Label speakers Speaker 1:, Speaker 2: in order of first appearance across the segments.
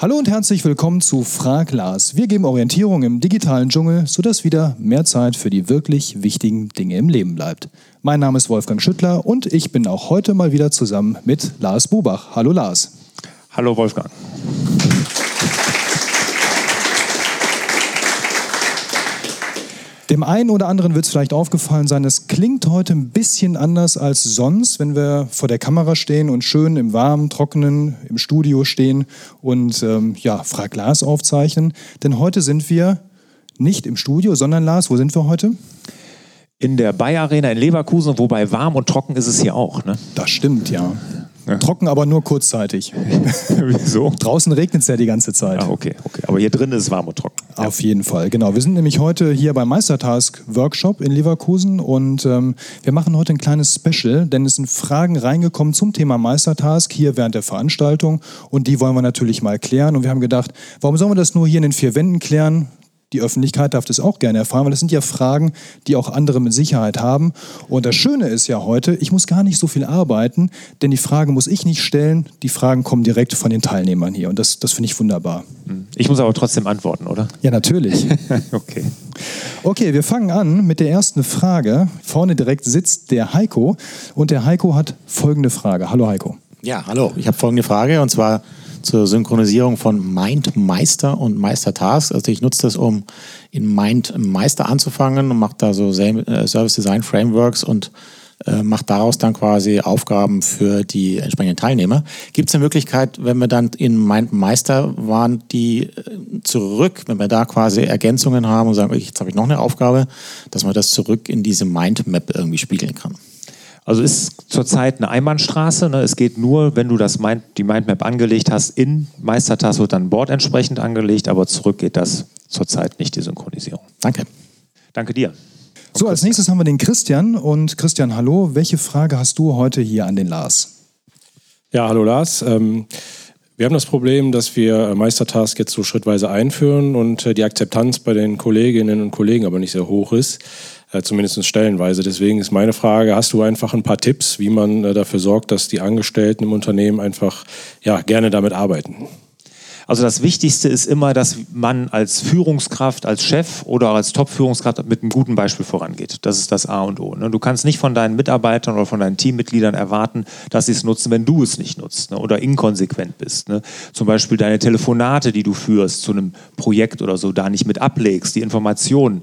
Speaker 1: Hallo und herzlich willkommen zu Frag Lars. Wir geben Orientierung im digitalen Dschungel, sodass wieder mehr Zeit für die wirklich wichtigen Dinge im Leben bleibt. Mein Name ist Wolfgang Schüttler und ich bin auch heute mal wieder zusammen mit Lars Bubach. Hallo Lars.
Speaker 2: Hallo Wolfgang.
Speaker 1: Dem einen oder anderen wird es vielleicht aufgefallen sein, es klingt heute ein bisschen anders als sonst, wenn wir vor der Kamera stehen und schön im warmen, trockenen, im Studio stehen und ähm, ja, Frag Lars aufzeichnen. Denn heute sind wir nicht im Studio, sondern Lars, wo sind wir heute?
Speaker 2: In der Bayer Arena in Leverkusen, wobei warm und trocken ist es hier auch. Ne?
Speaker 1: Das stimmt, ja. Trocken, aber nur kurzzeitig.
Speaker 2: Wieso?
Speaker 1: Draußen regnet es ja die ganze Zeit.
Speaker 2: Ah, okay, okay. Aber hier drin ist es warm und trocken.
Speaker 1: Auf jeden Fall, genau. Wir sind nämlich heute hier beim Meistertask Workshop in Leverkusen und ähm, wir machen heute ein kleines Special, denn es sind Fragen reingekommen zum Thema Meistertask hier während der Veranstaltung und die wollen wir natürlich mal klären. Und wir haben gedacht, warum sollen wir das nur hier in den vier Wänden klären? Die Öffentlichkeit darf das auch gerne erfahren, weil das sind ja Fragen, die auch andere mit Sicherheit haben. Und das Schöne ist ja heute, ich muss gar nicht so viel arbeiten, denn die Fragen muss ich nicht stellen. Die Fragen kommen direkt von den Teilnehmern hier. Und das, das finde ich wunderbar.
Speaker 2: Ich muss aber trotzdem antworten, oder?
Speaker 1: Ja, natürlich.
Speaker 2: okay.
Speaker 1: Okay, wir fangen an mit der ersten Frage. Vorne direkt sitzt der Heiko. Und der Heiko hat folgende Frage. Hallo Heiko.
Speaker 3: Ja, hallo. Ich habe folgende Frage und zwar zur Synchronisierung von MindMeister und Meistertask. Also ich nutze das, um in MindMeister anzufangen und mache da so äh, Service Design Frameworks und äh, macht daraus dann quasi Aufgaben für die entsprechenden Teilnehmer. Gibt es eine Möglichkeit, wenn wir dann in MindMeister waren, die äh, zurück, wenn wir da quasi Ergänzungen haben und sagen, jetzt habe ich noch eine Aufgabe, dass man das zurück in diese Mindmap irgendwie spiegeln kann?
Speaker 2: Also ist zurzeit eine Einbahnstraße. Ne? Es geht nur, wenn du das Mind, die Mindmap angelegt hast, in Meistertask wird dann Board entsprechend angelegt, aber zurück geht das zurzeit nicht, die Synchronisierung.
Speaker 3: Danke.
Speaker 2: Danke dir.
Speaker 1: So, als nächstes haben wir den Christian. Und Christian, hallo. Welche Frage hast du heute hier an den Lars?
Speaker 4: Ja, hallo Lars. Ähm wir haben das Problem, dass wir Meistertask jetzt so schrittweise einführen und äh, die Akzeptanz bei den Kolleginnen und Kollegen aber nicht sehr hoch ist äh, zumindest stellenweise. Deswegen ist meine Frage, hast du einfach ein paar Tipps, wie man äh, dafür sorgt, dass die Angestellten im Unternehmen einfach ja, gerne damit arbeiten?
Speaker 2: Also das Wichtigste ist immer, dass man als Führungskraft, als Chef oder als Top-Führungskraft mit einem guten Beispiel vorangeht. Das ist das A und O. Ne? Du kannst nicht von deinen Mitarbeitern oder von deinen Teammitgliedern erwarten, dass sie es nutzen, wenn du es nicht nutzt ne? oder inkonsequent bist. Ne? Zum Beispiel deine Telefonate, die du führst zu einem Projekt oder so, da nicht mit ablegst, die Informationen.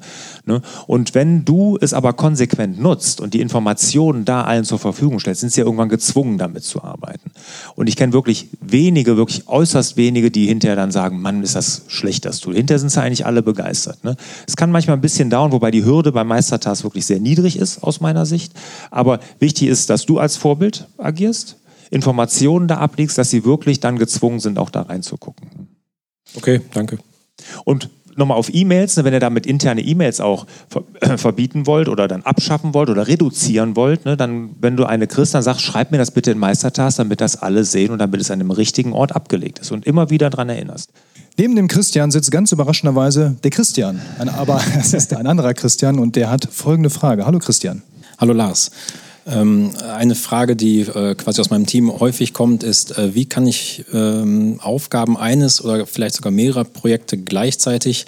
Speaker 2: Und wenn du es aber konsequent nutzt und die Informationen da allen zur Verfügung stellst, sind sie ja irgendwann gezwungen, damit zu arbeiten. Und ich kenne wirklich wenige, wirklich äußerst wenige, die hinterher dann sagen, Mann, ist das schlecht, das Tool. Hinterher sind sie eigentlich alle begeistert. Ne? Es kann manchmal ein bisschen dauern, wobei die Hürde beim Meistertask wirklich sehr niedrig ist, aus meiner Sicht. Aber wichtig ist, dass du als Vorbild agierst, Informationen da ablegst, dass sie wirklich dann gezwungen sind, auch da reinzugucken.
Speaker 4: Okay, danke.
Speaker 2: Und nochmal auf E-Mails, ne, wenn ihr damit interne E-Mails auch verbieten wollt oder dann abschaffen wollt oder reduzieren wollt, ne, dann, wenn du eine kriegst, dann sag, schreib mir das bitte in Meistertask, damit das alle sehen und damit es an dem richtigen Ort abgelegt ist und immer wieder daran erinnerst.
Speaker 1: Neben dem Christian sitzt ganz überraschenderweise der Christian. aber es ist ein anderer Christian und der hat folgende Frage. Hallo Christian.
Speaker 5: Hallo Lars. Ähm, eine Frage, die äh, quasi aus meinem Team häufig kommt, ist, äh, wie kann ich ähm, Aufgaben eines oder vielleicht sogar mehrerer Projekte gleichzeitig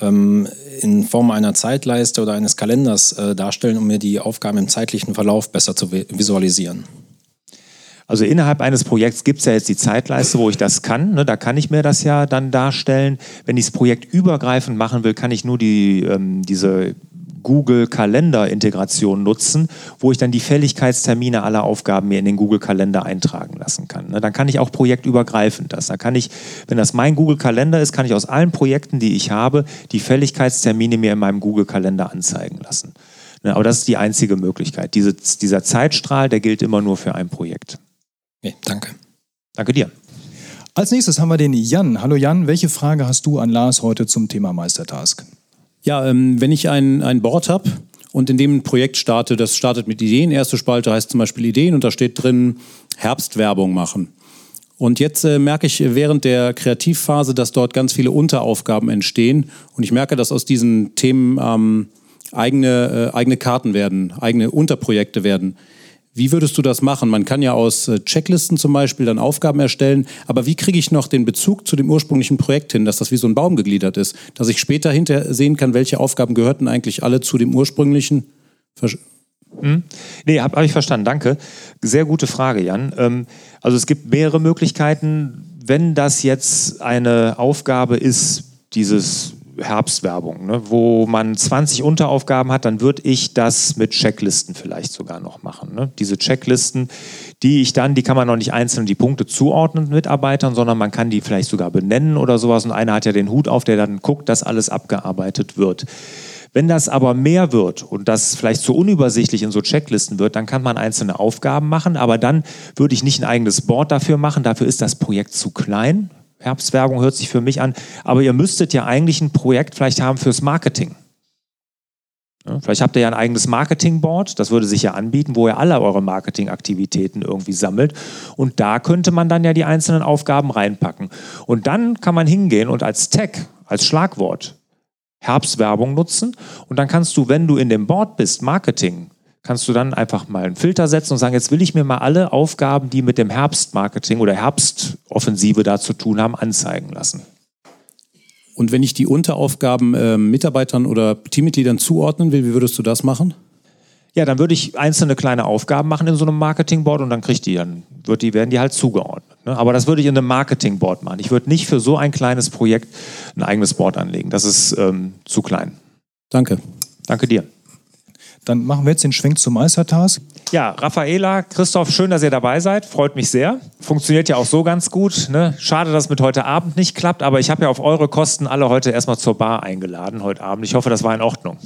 Speaker 5: ähm, in Form einer Zeitleiste oder eines Kalenders äh, darstellen, um mir die Aufgaben im zeitlichen Verlauf besser zu visualisieren?
Speaker 2: Also innerhalb eines Projekts gibt es ja jetzt die Zeitleiste, wo ich das kann. Ne, da kann ich mir das ja dann darstellen. Wenn ich das Projekt übergreifend machen will, kann ich nur die, ähm, diese Google Kalender Integration nutzen, wo ich dann die Fälligkeitstermine aller Aufgaben mir in den Google Kalender eintragen lassen kann. Ne? Dann kann ich auch projektübergreifend das. Da kann ich, wenn das mein Google Kalender ist, kann ich aus allen Projekten, die ich habe, die Fälligkeitstermine mir in meinem Google Kalender anzeigen lassen. Ne? Aber das ist die einzige Möglichkeit. Diese, dieser Zeitstrahl, der gilt immer nur für ein Projekt.
Speaker 5: Okay, danke.
Speaker 2: Danke dir.
Speaker 1: Als nächstes haben wir den Jan. Hallo Jan, welche Frage hast du an Lars heute zum Thema Meistertask?
Speaker 6: Ja, ähm, wenn ich ein, ein Board habe und in dem ein Projekt starte, das startet mit Ideen. Erste Spalte heißt zum Beispiel Ideen und da steht drin Herbstwerbung machen. Und jetzt äh, merke ich während der Kreativphase, dass dort ganz viele Unteraufgaben entstehen. Und ich merke, dass aus diesen Themen ähm, eigene, äh, eigene Karten werden, eigene Unterprojekte werden. Wie würdest du das machen? Man kann ja aus äh, Checklisten zum Beispiel dann Aufgaben erstellen, aber wie kriege ich noch den Bezug zu dem ursprünglichen Projekt hin, dass das wie so ein Baum gegliedert ist, dass ich später hinter sehen kann, welche Aufgaben gehörten eigentlich alle zu dem ursprünglichen?
Speaker 2: Hm? Nee, habe hab ich verstanden, danke. Sehr gute Frage, Jan. Ähm, also es gibt mehrere Möglichkeiten. Wenn das jetzt eine Aufgabe ist, dieses Herbstwerbung, ne, wo man 20 Unteraufgaben hat, dann würde ich das mit Checklisten vielleicht sogar noch machen. Ne? Diese Checklisten, die ich dann, die kann man noch nicht einzeln die Punkte zuordnen Mitarbeitern, sondern man kann die vielleicht sogar benennen oder sowas. Und einer hat ja den Hut auf, der dann guckt, dass alles abgearbeitet wird. Wenn das aber mehr wird und das vielleicht zu unübersichtlich in so Checklisten wird, dann kann man einzelne Aufgaben machen, aber dann würde ich nicht ein eigenes Board dafür machen. Dafür ist das Projekt zu klein. Herbstwerbung hört sich für mich an. Aber ihr müsstet ja eigentlich ein Projekt vielleicht haben fürs Marketing. Vielleicht habt ihr ja ein eigenes Marketingboard, das würde sich ja anbieten, wo ihr alle eure Marketingaktivitäten irgendwie sammelt. Und da könnte man dann ja die einzelnen Aufgaben reinpacken. Und dann kann man hingehen und als Tag, als Schlagwort Herbstwerbung nutzen. Und dann kannst du, wenn du in dem Board bist, Marketing, kannst du dann einfach mal einen Filter setzen und sagen, jetzt will ich mir mal alle Aufgaben, die mit dem Herbstmarketing oder Herbstoffensive da zu tun haben, anzeigen lassen.
Speaker 6: Und wenn ich die Unteraufgaben äh, Mitarbeitern oder Teammitgliedern zuordnen will, wie würdest du das machen?
Speaker 2: Ja, dann würde ich einzelne kleine Aufgaben machen in so einem Marketingboard und dann kriegt die dann, wird die, werden die halt zugeordnet. Ne? Aber das würde ich in einem Marketingboard machen. Ich würde nicht für so ein kleines Projekt ein eigenes Board anlegen. Das ist ähm, zu klein.
Speaker 6: Danke.
Speaker 2: Danke dir.
Speaker 1: Dann machen wir jetzt den Schwenk zum Meistertask.
Speaker 2: Ja, Raffaela, Christoph, schön, dass ihr dabei seid. Freut mich sehr. Funktioniert ja auch so ganz gut. Ne? Schade, dass es mit heute Abend nicht klappt, aber ich habe ja auf eure Kosten alle heute erstmal zur Bar eingeladen heute Abend. Ich hoffe, das war in Ordnung.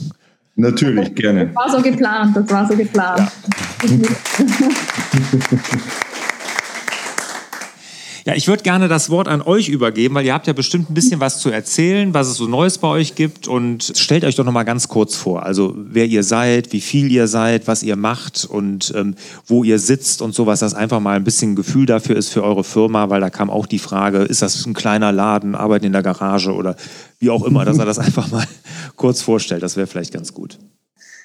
Speaker 7: Natürlich, gerne.
Speaker 8: Das war so geplant, das war so geplant. Ja.
Speaker 2: Ja, ich würde gerne das Wort an euch übergeben, weil ihr habt ja bestimmt ein bisschen was zu erzählen, was es so Neues bei euch gibt. Und stellt euch doch noch mal ganz kurz vor, also wer ihr seid, wie viel ihr seid, was ihr macht und ähm, wo ihr sitzt und sowas, dass einfach mal ein bisschen Gefühl dafür ist für eure Firma, weil da kam auch die Frage, ist das ein kleiner Laden, arbeiten in der Garage oder wie auch immer, dass er das einfach mal kurz vorstellt. Das wäre vielleicht ganz gut.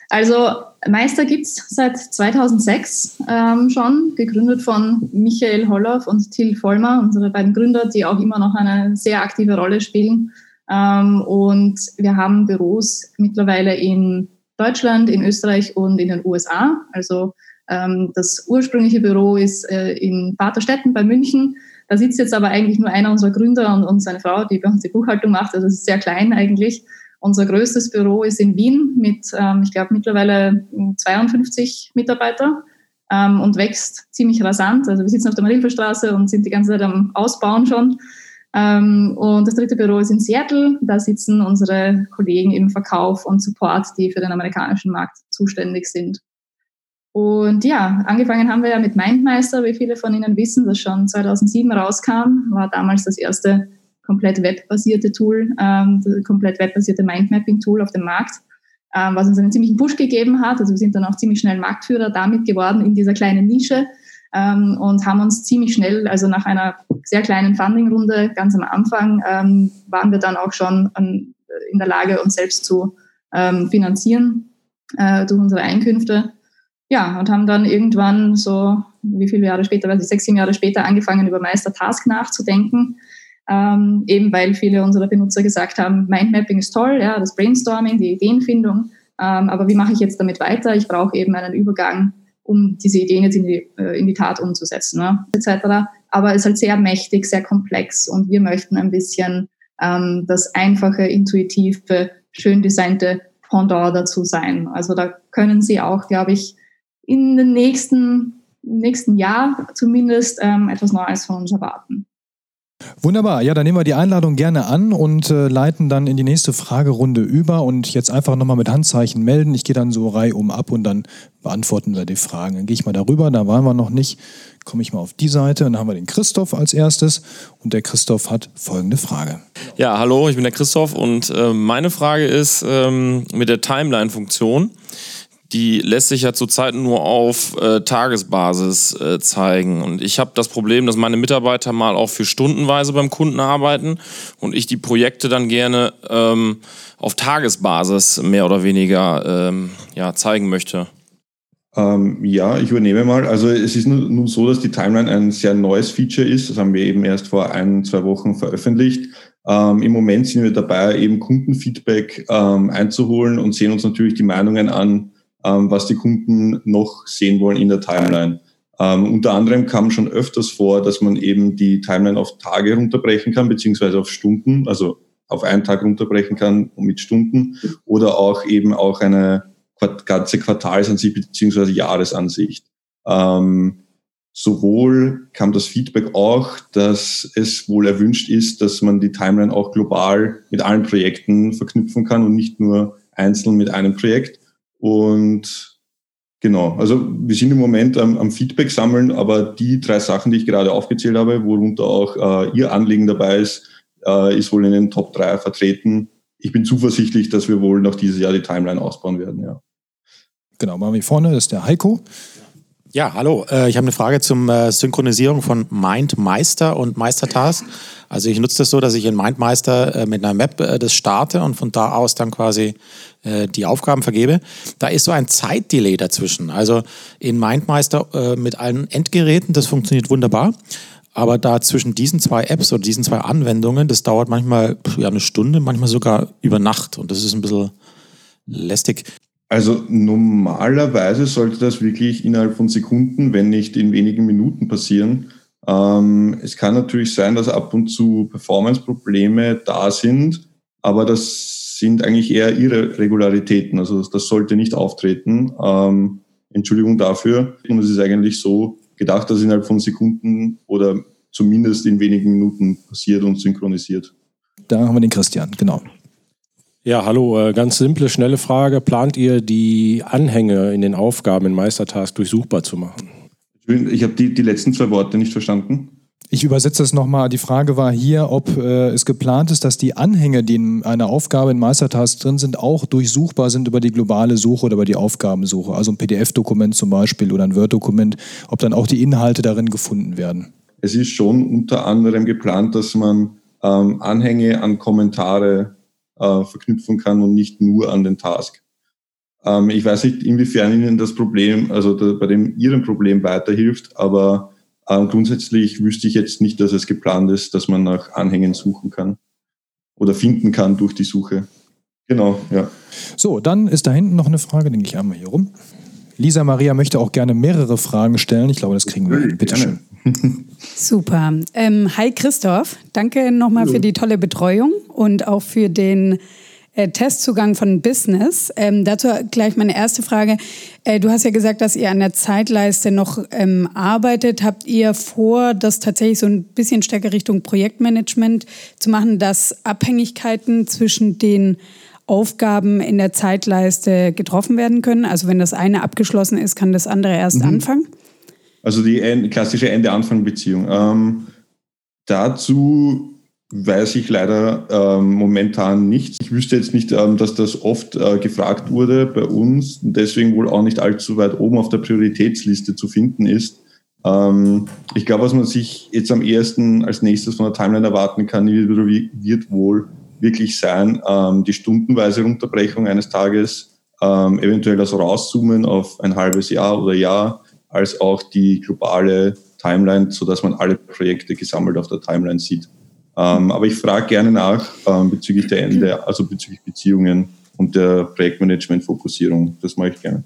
Speaker 8: Also Meister gibt es seit 2006 ähm, schon, gegründet von Michael Holloff und Till Vollmer, unsere beiden Gründer, die auch immer noch eine sehr aktive Rolle spielen. Ähm, und wir haben Büros mittlerweile in Deutschland, in Österreich und in den USA. Also ähm, das ursprüngliche Büro ist äh, in Vaterstetten bei München. Da sitzt jetzt aber eigentlich nur einer unserer Gründer und, und seine Frau, die bei uns die Buchhaltung macht. Also es ist sehr klein eigentlich. Unser größtes Büro ist in Wien mit, ähm, ich glaube, mittlerweile 52 Mitarbeiter ähm, und wächst ziemlich rasant. Also wir sitzen auf der Marilferstraße und sind die ganze Zeit am Ausbauen schon. Ähm, und das dritte Büro ist in Seattle. Da sitzen unsere Kollegen im Verkauf und Support, die für den amerikanischen Markt zuständig sind. Und ja, angefangen haben wir ja mit Mindmeister, wie viele von Ihnen wissen, das schon 2007 rauskam, war damals das erste komplett webbasierte Tool, ähm, komplett webbasierte Mindmapping-Tool auf dem Markt, ähm, was uns einen ziemlichen Push gegeben hat. Also wir sind dann auch ziemlich schnell Marktführer damit geworden in dieser kleinen Nische ähm, und haben uns ziemlich schnell, also nach einer sehr kleinen Funding-Runde ganz am Anfang, ähm, waren wir dann auch schon an, in der Lage, uns selbst zu ähm, finanzieren äh, durch unsere Einkünfte. Ja, und haben dann irgendwann so, wie viele Jahre später, weiß ich, sechs, sieben Jahre später angefangen, über Meister Task nachzudenken ähm, eben weil viele unserer Benutzer gesagt haben, Mindmapping ist toll, ja, das Brainstorming, die Ideenfindung, ähm, aber wie mache ich jetzt damit weiter? Ich brauche eben einen Übergang, um diese Ideen jetzt in die, äh, in die Tat umzusetzen, ne, etc. Aber es ist halt sehr mächtig, sehr komplex und wir möchten ein bisschen ähm, das einfache, intuitive, schön designte Pendant dazu sein. Also da können Sie auch, glaube ich, in den nächsten, nächsten Jahr zumindest ähm, etwas Neues von uns erwarten.
Speaker 1: Wunderbar, ja, dann nehmen wir die Einladung gerne an und äh, leiten dann in die nächste Fragerunde über. Und jetzt einfach nochmal mit Handzeichen melden. Ich gehe dann so reihum ab und dann beantworten wir die Fragen. Dann gehe ich mal darüber, da waren wir noch nicht, komme ich mal auf die Seite. Und dann haben wir den Christoph als erstes. Und der Christoph hat folgende Frage.
Speaker 9: Ja, hallo, ich bin der Christoph. Und äh, meine Frage ist ähm, mit der Timeline-Funktion die lässt sich ja zurzeit nur auf äh, Tagesbasis äh, zeigen. Und ich habe das Problem, dass meine Mitarbeiter mal auch für stundenweise beim Kunden arbeiten und ich die Projekte dann gerne ähm, auf Tagesbasis mehr oder weniger ähm, ja, zeigen möchte.
Speaker 7: Ähm, ja, ich übernehme mal. Also es ist nun so, dass die Timeline ein sehr neues Feature ist. Das haben wir eben erst vor ein, zwei Wochen veröffentlicht. Ähm, Im Moment sind wir dabei, eben Kundenfeedback ähm, einzuholen und sehen uns natürlich die Meinungen an, ähm, was die Kunden noch sehen wollen in der Timeline. Ähm, unter anderem kam schon öfters vor, dass man eben die Timeline auf Tage runterbrechen kann, beziehungsweise auf Stunden, also auf einen Tag runterbrechen kann mit Stunden oder auch eben auch eine ganze Quartalsansicht beziehungsweise Jahresansicht. Ähm, sowohl kam das Feedback auch, dass es wohl erwünscht ist, dass man die Timeline auch global mit allen Projekten verknüpfen kann und nicht nur einzeln mit einem Projekt. Und genau, also wir sind im Moment am, am Feedback sammeln, aber die drei Sachen, die ich gerade aufgezählt habe, worunter auch äh, Ihr Anliegen dabei ist, äh, ist wohl in den Top 3 vertreten. Ich bin zuversichtlich, dass wir wohl noch dieses Jahr die Timeline ausbauen werden, ja.
Speaker 1: Genau, machen wir vorne, das ist der Heiko.
Speaker 3: Ja, hallo. Äh, ich habe eine Frage zum äh, Synchronisierung von MindMeister und Meistertask. Also ich nutze das so, dass ich in MindMeister äh, mit einer Map das starte und von da aus dann quasi die Aufgaben vergebe. Da ist so ein Zeitdelay dazwischen. Also in MindMeister mit allen Endgeräten, das funktioniert wunderbar. Aber da zwischen diesen zwei Apps oder diesen zwei Anwendungen, das dauert manchmal ja, eine Stunde, manchmal sogar über Nacht. Und das ist ein bisschen lästig.
Speaker 7: Also normalerweise sollte das wirklich innerhalb von Sekunden, wenn nicht in wenigen Minuten passieren. Ähm, es kann natürlich sein, dass ab und zu Performance-Probleme da sind, aber das sind eigentlich eher Irregularitäten. Also das sollte nicht auftreten. Ähm, Entschuldigung dafür. Und es ist eigentlich so gedacht, dass innerhalb von Sekunden oder zumindest in wenigen Minuten passiert und synchronisiert.
Speaker 1: Da haben wir den Christian, genau.
Speaker 4: Ja, hallo, äh, ganz simple, schnelle Frage. Plant ihr die Anhänge in den Aufgaben in Meistertask durchsuchbar zu machen?
Speaker 7: Ich habe die, die letzten zwei Worte nicht verstanden.
Speaker 1: Ich übersetze es nochmal. Die Frage war hier, ob äh, es geplant ist, dass die Anhänge, die in einer Aufgabe in Meistertask drin sind, auch durchsuchbar sind über die globale Suche oder über die Aufgabensuche. Also ein PDF-Dokument zum Beispiel oder ein Word-Dokument, ob dann auch die Inhalte darin gefunden werden.
Speaker 7: Es ist schon unter anderem geplant, dass man ähm, Anhänge an Kommentare äh, verknüpfen kann und nicht nur an den Task. Ähm, ich weiß nicht, inwiefern Ihnen das Problem, also da, bei dem Ihrem Problem weiterhilft, aber äh, grundsätzlich wüsste ich jetzt nicht, dass es geplant ist, dass man nach Anhängen suchen kann oder finden kann durch die Suche. Genau, ja.
Speaker 1: So, dann ist da hinten noch eine Frage, denke ich einmal hier rum. Lisa Maria möchte auch gerne mehrere Fragen stellen. Ich glaube, das kriegen wir. Bitte schön.
Speaker 10: Super. Ähm, hi Christoph, danke nochmal für die tolle Betreuung und auch für den äh, Testzugang von Business. Ähm, dazu gleich meine erste Frage. Äh, du hast ja gesagt, dass ihr an der Zeitleiste noch ähm, arbeitet. Habt ihr vor, das tatsächlich so ein bisschen stärker Richtung Projektmanagement zu machen, dass Abhängigkeiten zwischen den Aufgaben in der Zeitleiste getroffen werden können? Also wenn das eine abgeschlossen ist, kann das andere erst mhm. anfangen?
Speaker 7: Also die klassische Ende-Anfang-Beziehung. Ähm, dazu weiß ich leider ähm, momentan nichts. Ich wüsste jetzt nicht, ähm, dass das oft äh, gefragt wurde bei uns und deswegen wohl auch nicht allzu weit oben auf der Prioritätsliste zu finden ist. Ähm, ich glaube, was man sich jetzt am ehesten als nächstes von der Timeline erwarten kann, wird wohl wirklich sein, ähm, die stundenweise Unterbrechung eines Tages, ähm, eventuell das Rauszoomen auf ein halbes Jahr oder Jahr, als auch die globale Timeline, sodass man alle Projekte gesammelt auf der Timeline sieht. Ähm, aber ich frage gerne nach ähm, bezüglich der Ende, also bezüglich Beziehungen und der Projektmanagement-Fokussierung. Das mache ich gerne.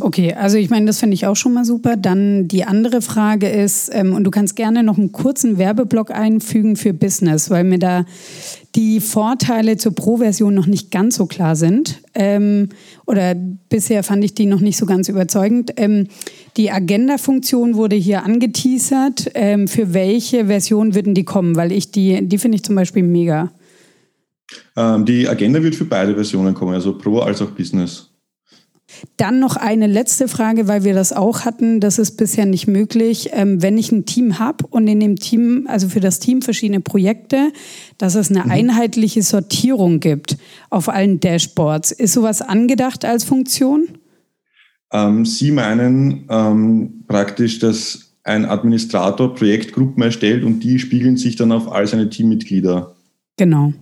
Speaker 10: Okay, also ich meine, das finde ich auch schon mal super. Dann die andere Frage ist, ähm, und du kannst gerne noch einen kurzen Werbeblock einfügen für Business, weil mir da die Vorteile zur Pro-Version noch nicht ganz so klar sind. Ähm, oder bisher fand ich die noch nicht so ganz überzeugend. Ähm, die Agenda-Funktion wurde hier angeteasert. Ähm, für welche Version würden die kommen? Weil ich die, die finde ich zum Beispiel mega.
Speaker 7: Ähm, die Agenda wird für beide Versionen kommen, also Pro als auch Business.
Speaker 10: Dann noch eine letzte Frage, weil wir das auch hatten. Das ist bisher nicht möglich. Ähm, wenn ich ein Team habe und in dem Team, also für das Team verschiedene Projekte, dass es eine mhm. einheitliche Sortierung gibt auf allen Dashboards. Ist sowas angedacht als Funktion?
Speaker 7: Ähm, Sie meinen ähm, praktisch, dass ein Administrator Projektgruppen erstellt und die spiegeln sich dann auf all seine Teammitglieder.
Speaker 10: Genau.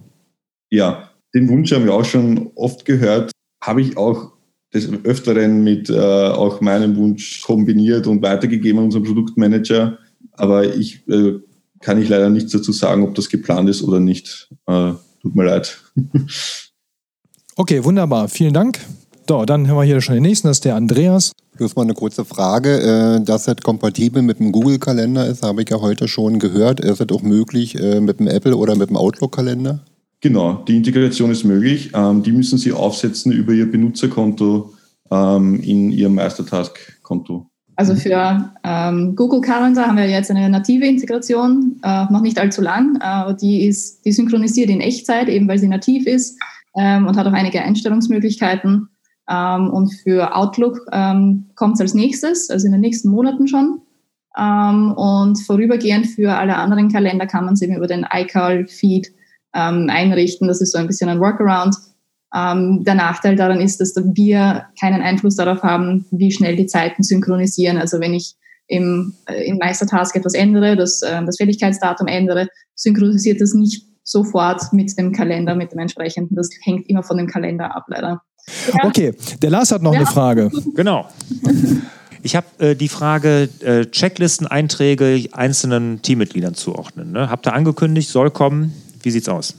Speaker 7: Ja, den Wunsch haben wir auch schon oft gehört. Habe ich auch des Öfteren mit äh, auch meinem Wunsch kombiniert und weitergegeben an unseren Produktmanager. Aber ich äh, kann ich leider nichts dazu sagen, ob das geplant ist oder nicht. Äh, tut mir leid.
Speaker 1: okay, wunderbar. Vielen Dank. So, dann haben wir hier schon den nächsten, das ist der Andreas.
Speaker 11: Bloß mal eine kurze Frage. Äh, dass das kompatibel mit dem Google-Kalender ist, habe ich ja heute schon gehört. Ist das auch möglich äh, mit dem Apple oder mit dem Outlook-Kalender?
Speaker 7: Genau, die Integration ist möglich. Ähm, die müssen Sie aufsetzen über Ihr Benutzerkonto ähm, in Ihrem Meistertask-Konto.
Speaker 8: Also für ähm, Google Calendar haben wir jetzt eine native Integration, äh, noch nicht allzu lang, aber die ist die synchronisiert in Echtzeit, eben weil sie nativ ist ähm, und hat auch einige Einstellungsmöglichkeiten. Ähm, und für Outlook ähm, kommt es als nächstes, also in den nächsten Monaten schon. Ähm, und vorübergehend für alle anderen Kalender kann man es eben über den iCal-Feed ähm, einrichten. Das ist so ein bisschen ein Workaround. Ähm, der Nachteil daran ist, dass wir keinen Einfluss darauf haben, wie schnell die Zeiten synchronisieren. Also wenn ich im, äh, im Meistertask etwas ändere, das, äh, das Fälligkeitsdatum ändere, synchronisiert das nicht sofort mit dem Kalender, mit dem entsprechenden. Das hängt immer von dem Kalender ab, leider.
Speaker 1: Ja. Okay, der Lars hat noch ja. eine Frage.
Speaker 2: Genau. Ich habe äh, die Frage äh, Checklisten-Einträge einzelnen Teammitgliedern zuordnen. Ne? Habt ihr angekündigt, soll kommen. Wie sieht's aus?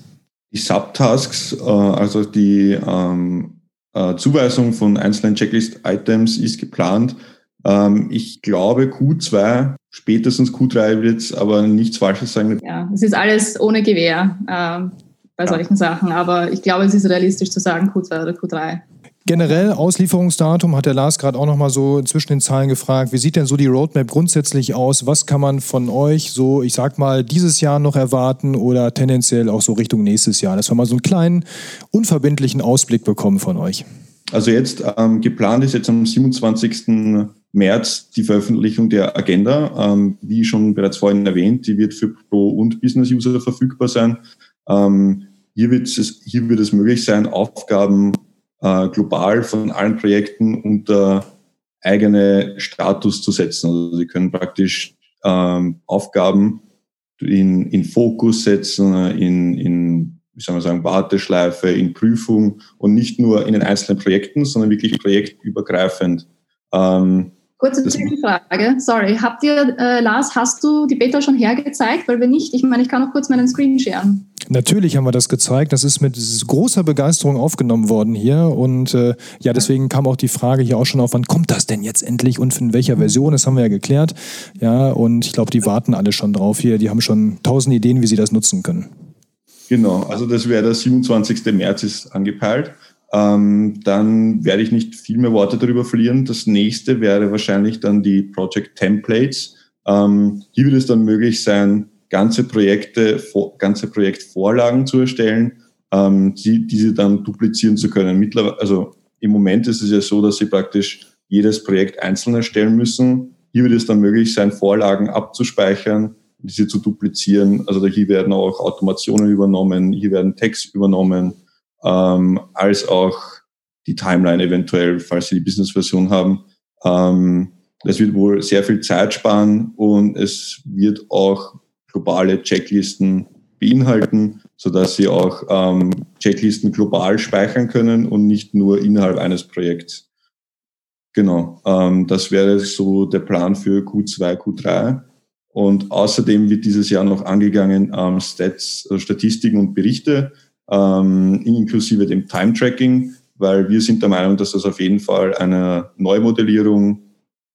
Speaker 7: Die Subtasks, äh, also die ähm, äh, Zuweisung von einzelnen Checklist-Items ist geplant. Ähm, ich glaube Q2, spätestens Q3 wird es aber nichts Falsches sagen.
Speaker 8: Ja, es ist alles ohne Gewehr äh, bei ja. solchen Sachen, aber ich glaube, es ist realistisch zu sagen Q2 oder Q3.
Speaker 1: Generell Auslieferungsdatum hat der Lars gerade auch noch mal so zwischen den Zahlen gefragt. Wie sieht denn so die Roadmap grundsätzlich aus? Was kann man von euch so, ich sag mal, dieses Jahr noch erwarten oder tendenziell auch so Richtung nächstes Jahr? Dass wir mal so einen kleinen, unverbindlichen Ausblick bekommen von euch.
Speaker 7: Also jetzt ähm, geplant ist jetzt am 27. März die Veröffentlichung der Agenda. Ähm, wie schon bereits vorhin erwähnt, die wird für Pro- und Business-User verfügbar sein. Ähm, hier, wird es, hier wird es möglich sein, Aufgaben äh, global von allen Projekten unter eigene Status zu setzen. Also sie können praktisch ähm, Aufgaben in, in Fokus setzen, in, in wie soll man sagen, Warteschleife, in Prüfung und nicht nur in den einzelnen Projekten, sondern wirklich projektübergreifend.
Speaker 8: Ähm, Kurze Zwischenfrage, sorry. Habt ihr, äh, Lars, hast du die Beta schon hergezeigt? Weil wenn nicht, ich meine, ich kann noch kurz meinen Screen sharen.
Speaker 1: Natürlich haben wir das gezeigt. Das ist mit großer Begeisterung aufgenommen worden hier. Und äh, ja, deswegen kam auch die Frage hier auch schon auf, wann kommt das denn jetzt endlich und in welcher Version? Das haben wir ja geklärt. Ja, und ich glaube, die warten alle schon drauf hier. Die haben schon tausend Ideen, wie sie das nutzen können.
Speaker 7: Genau, also das wäre der 27. März ist angepeilt. Ähm, dann werde ich nicht viel mehr Worte darüber verlieren. Das nächste wäre wahrscheinlich dann die Project Templates. Ähm, hier wird es dann möglich sein, ganze Projekte, ganze Projektvorlagen zu erstellen, ähm, die, diese dann duplizieren zu können. Mittlerweile, also im Moment ist es ja so, dass Sie praktisch jedes Projekt einzeln erstellen müssen. Hier wird es dann möglich sein, Vorlagen abzuspeichern, diese zu duplizieren. Also hier werden auch Automationen übernommen, hier werden Text übernommen ähm, als auch die Timeline eventuell, falls Sie die Business-Version haben. Ähm, das wird wohl sehr viel Zeit sparen und es wird auch globale Checklisten beinhalten, sodass Sie auch ähm, Checklisten global speichern können und nicht nur innerhalb eines Projekts. Genau, ähm, das wäre so der Plan für Q2, Q3. Und außerdem wird dieses Jahr noch angegangen ähm, Stats, also Statistiken und Berichte ähm, inklusive dem Time-Tracking, weil wir sind der Meinung, dass das auf jeden Fall eine Neumodellierung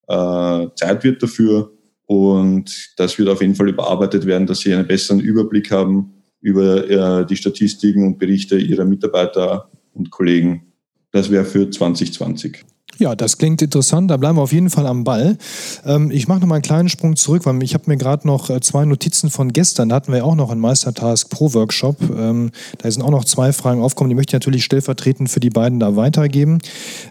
Speaker 7: äh, Zeit wird dafür und das wird auf jeden Fall überarbeitet werden, dass sie einen besseren Überblick haben über äh, die Statistiken und Berichte ihrer Mitarbeiter und Kollegen. Das wäre für 2020.
Speaker 1: Ja, das klingt interessant. Da bleiben wir auf jeden Fall am Ball. Ähm, ich mache noch mal einen kleinen Sprung zurück, weil ich habe mir gerade noch äh, zwei Notizen von gestern. Da hatten wir ja auch noch einen Meistertask Pro Workshop. Ähm, da sind auch noch zwei Fragen aufgekommen. Die möchte ich natürlich stellvertretend für die beiden da weitergeben.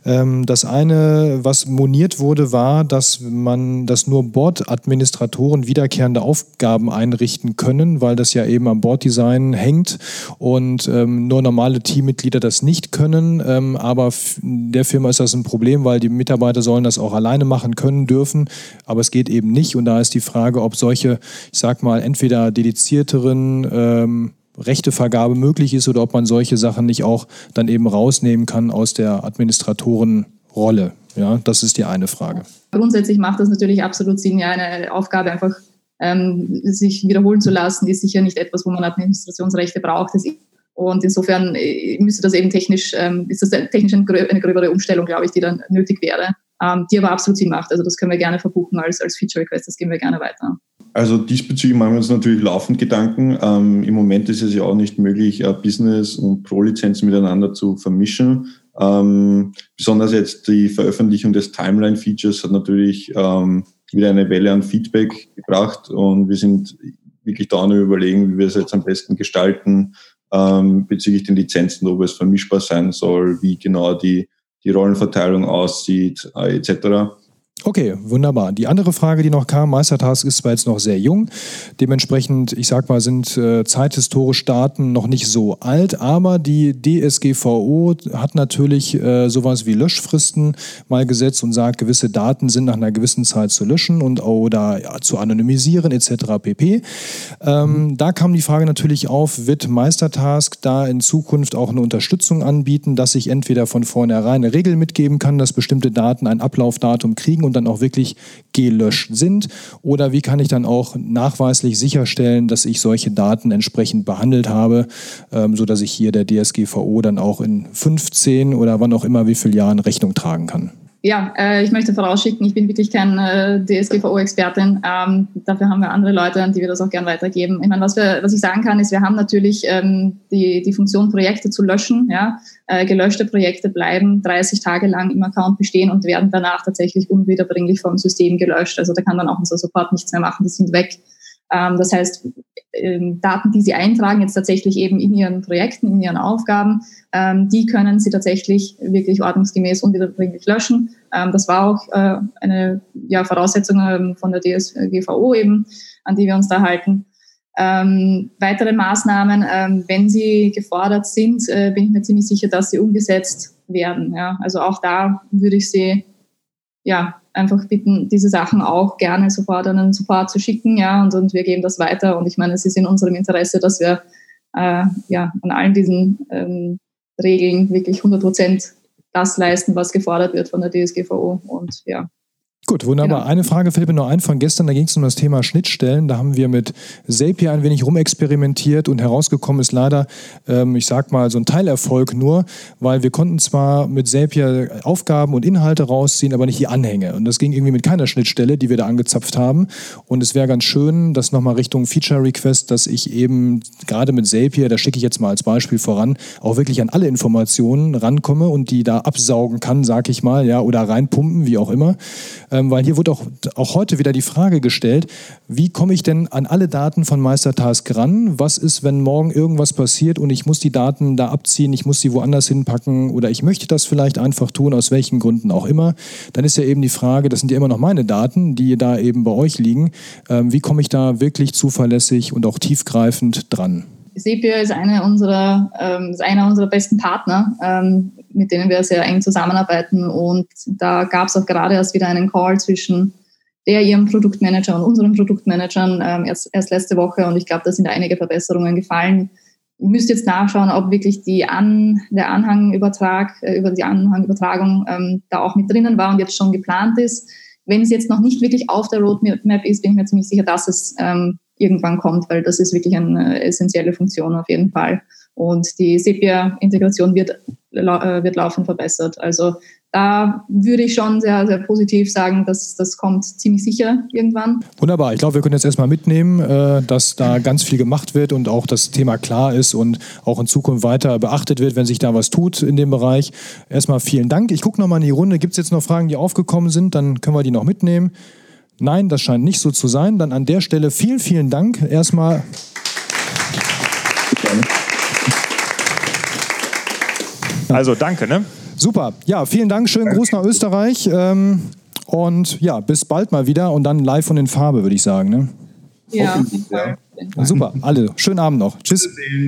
Speaker 1: Ähm, das eine, was moniert wurde, war, dass man, dass nur Bordadministratoren wiederkehrende Aufgaben einrichten können, weil das ja eben am Borddesign hängt und ähm, nur normale Teammitglieder das nicht können. Ähm, aber der Firma ist das ein Problem Problem, weil die Mitarbeiter sollen das auch alleine machen können, dürfen, aber es geht eben nicht. Und da ist die Frage, ob solche, ich sag mal, entweder dedizierteren ähm, Rechtevergabe möglich ist oder ob man solche Sachen nicht auch dann eben rausnehmen kann aus der Administratoren Rolle? Ja, das ist die eine Frage.
Speaker 8: Grundsätzlich macht das natürlich absolut Sinn, ja, eine Aufgabe einfach ähm, sich wiederholen zu lassen, ist sicher nicht etwas, wo man Administrationsrechte braucht. Und insofern äh, müsste das eben technisch, ähm, ist das technisch eine, gröbere Umstellung, glaube ich, die dann nötig wäre, ähm, die aber absolut Sinn macht. Also das können wir gerne verbuchen als, als Feature Request, das gehen wir gerne weiter.
Speaker 7: Also diesbezüglich machen wir uns natürlich laufend Gedanken. Ähm, Im Moment ist es ja auch nicht möglich, äh, Business und Pro-Lizenzen miteinander zu vermischen. Besonders jetzt die Veröffentlichung des Timeline-Features hat natürlich wieder eine Welle an Feedback gebracht und wir sind wirklich da überlegen, wie wir es jetzt am besten gestalten ähm, bezüglich den Lizenzen, ob es vermischbar sein soll, wie genau die, die Rollenverteilung aussieht, äh, etc.
Speaker 1: Okay, wunderbar. Die andere Frage, die noch kam, Meistertask ist zwar jetzt noch sehr jung, dementsprechend, ich sag mal, sind äh, zeithistorisch Daten noch nicht so alt, aber die DSGVO hat natürlich äh, sowas wie Löschfristen mal gesetzt und sagt, gewisse Daten sind nach einer gewissen Zeit zu löschen und oder ja, zu anonymisieren etc. pp. Ähm, da kam die Frage natürlich auf, wird Meistertask da in Zukunft auch eine Unterstützung anbieten, dass ich entweder von vornherein eine Regel mitgeben kann, dass bestimmte Daten ein Ablaufdatum kriegen dann auch wirklich gelöscht sind? Oder wie kann ich dann auch nachweislich sicherstellen, dass ich solche Daten entsprechend behandelt habe, ähm, sodass ich hier der DSGVO dann auch in 15 oder wann auch immer wie viele Jahren Rechnung tragen kann?
Speaker 8: Ja, äh, ich möchte vorausschicken, ich bin wirklich kein äh, DSGVO-Expertin. Ähm, dafür haben wir andere Leute, an die wir das auch gern weitergeben. Ich meine, was, wir, was ich sagen kann, ist, wir haben natürlich ähm, die, die Funktion, Projekte zu löschen. Ja? Äh, gelöschte Projekte bleiben 30 Tage lang im Account bestehen und werden danach tatsächlich unwiederbringlich vom System gelöscht. Also da kann dann auch unser Support nichts mehr machen, die sind weg. Ähm, das heißt, ähm, Daten, die Sie eintragen, jetzt tatsächlich eben in Ihren Projekten, in Ihren Aufgaben, ähm, die können Sie tatsächlich wirklich ordnungsgemäß unwiederbringlich löschen. das war auch äh, eine ja, Voraussetzung von der DSGVO eben, an die wir uns da halten. Ähm, weitere Maßnahmen, ähm, wenn sie gefordert sind, äh, bin ich mir ziemlich sicher, dass sie umgesetzt werden. Ja? Also auch da würde ich sie ja, einfach bitten, diese Sachen auch gerne sofort an den Support zu schicken, ja, und, und wir geben das weiter. Und ich meine, es ist in unserem Interesse, dass wir äh, ja, an allen diesen ähm, Regeln wirklich 100 Prozent das leisten, was gefordert wird von der DSGVO. Und ja,
Speaker 1: Gut, wunderbar. Genau. Eine Frage fällt mir noch ein von gestern, da ging es um das Thema Schnittstellen. Da haben wir mit Zapier ein wenig rumexperimentiert und herausgekommen ist leider, ähm, ich sag mal, so ein Teilerfolg nur, weil wir konnten zwar mit Zapier Aufgaben und Inhalte rausziehen, aber nicht die Anhänge. Und das ging irgendwie mit keiner Schnittstelle, die wir da angezapft haben. Und es wäre ganz schön, dass nochmal Richtung Feature Request, dass ich eben gerade mit Zapier, da schicke ich jetzt mal als Beispiel voran, auch wirklich an alle Informationen rankomme und die da absaugen kann, sag ich mal, ja, oder reinpumpen, wie auch immer ähm, weil hier wurde auch, auch heute wieder die Frage gestellt, wie komme ich denn an alle Daten von Meistertask ran? Was ist, wenn morgen irgendwas passiert und ich muss die Daten da abziehen, ich muss sie woanders hinpacken oder ich möchte das vielleicht einfach tun, aus welchen Gründen auch immer? Dann ist ja eben die Frage, das sind ja immer noch meine Daten, die da eben bei euch liegen. Ähm, wie komme ich da wirklich zuverlässig und auch tiefgreifend dran?
Speaker 8: Sepia ist, eine unserer, ähm, ist einer unserer besten Partner, ähm, mit denen wir sehr eng zusammenarbeiten. Und da gab es auch gerade erst wieder einen Call zwischen der ihrem Produktmanager und unseren Produktmanagern ähm, erst, erst letzte Woche. Und ich glaube, da sind einige Verbesserungen gefallen. Ich müsste jetzt nachschauen, ob wirklich die An, der Anhangübertrag, äh, über die Anhangübertragung ähm, da auch mit drinnen war und jetzt schon geplant ist. Wenn es jetzt noch nicht wirklich auf der Roadmap ist, bin ich mir ziemlich sicher, dass es ähm, irgendwann kommt, weil das ist wirklich eine essentielle Funktion auf jeden Fall. Und die Sepia-Integration wird, äh, wird laufend verbessert. Also da würde ich schon sehr, sehr positiv sagen, dass das kommt ziemlich sicher irgendwann.
Speaker 1: Wunderbar. Ich glaube, wir können jetzt erstmal mitnehmen, äh, dass da ganz viel gemacht wird und auch das Thema klar ist und auch in Zukunft weiter beachtet wird, wenn sich da was tut in dem Bereich. Erstmal vielen Dank. Ich gucke nochmal in die Runde. Gibt es jetzt noch Fragen, die aufgekommen sind? Dann können wir die noch mitnehmen. Nein, das scheint nicht so zu sein. Dann an der Stelle vielen, vielen Dank erstmal.
Speaker 2: Also danke, ne?
Speaker 1: Super. Ja, vielen Dank. Schönen Gruß nach Österreich. Ähm, und ja, bis bald mal wieder und dann live und in Farbe, würde ich sagen. Ne?
Speaker 8: Ja.
Speaker 1: Super. Alle. Schönen Abend noch. Tschüss.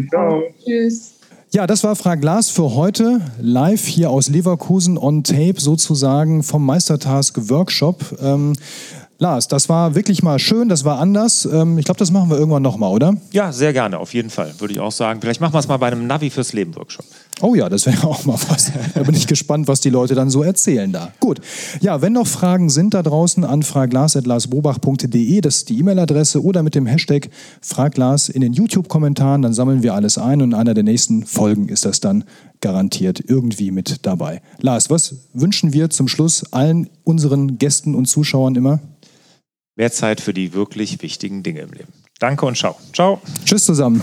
Speaker 8: Ciao. Tschüss.
Speaker 1: Ja, das war Frag Glas für heute. Live hier aus Leverkusen on Tape sozusagen vom Meistertask Workshop. Ähm, Lars, das war wirklich mal schön, das war anders. Ähm, ich glaube, das machen wir irgendwann nochmal, oder?
Speaker 2: Ja, sehr gerne, auf jeden Fall, würde ich auch sagen. Vielleicht machen wir es mal bei einem Navi fürs Leben Workshop.
Speaker 1: Oh ja, das wäre auch mal was. Da bin ich gespannt, was die Leute dann so erzählen da. Gut. Ja, wenn noch Fragen sind da draußen, an fraglars.larsbobach.de, das ist die E-Mail-Adresse, oder mit dem Hashtag Fraglars in den YouTube-Kommentaren, dann sammeln wir alles ein und in einer der nächsten Folgen ist das dann garantiert irgendwie mit dabei. Lars, was wünschen wir zum Schluss allen unseren Gästen und Zuschauern immer?
Speaker 2: Mehr Zeit für die wirklich wichtigen Dinge im Leben. Danke und ciao. Ciao.
Speaker 1: Tschüss zusammen.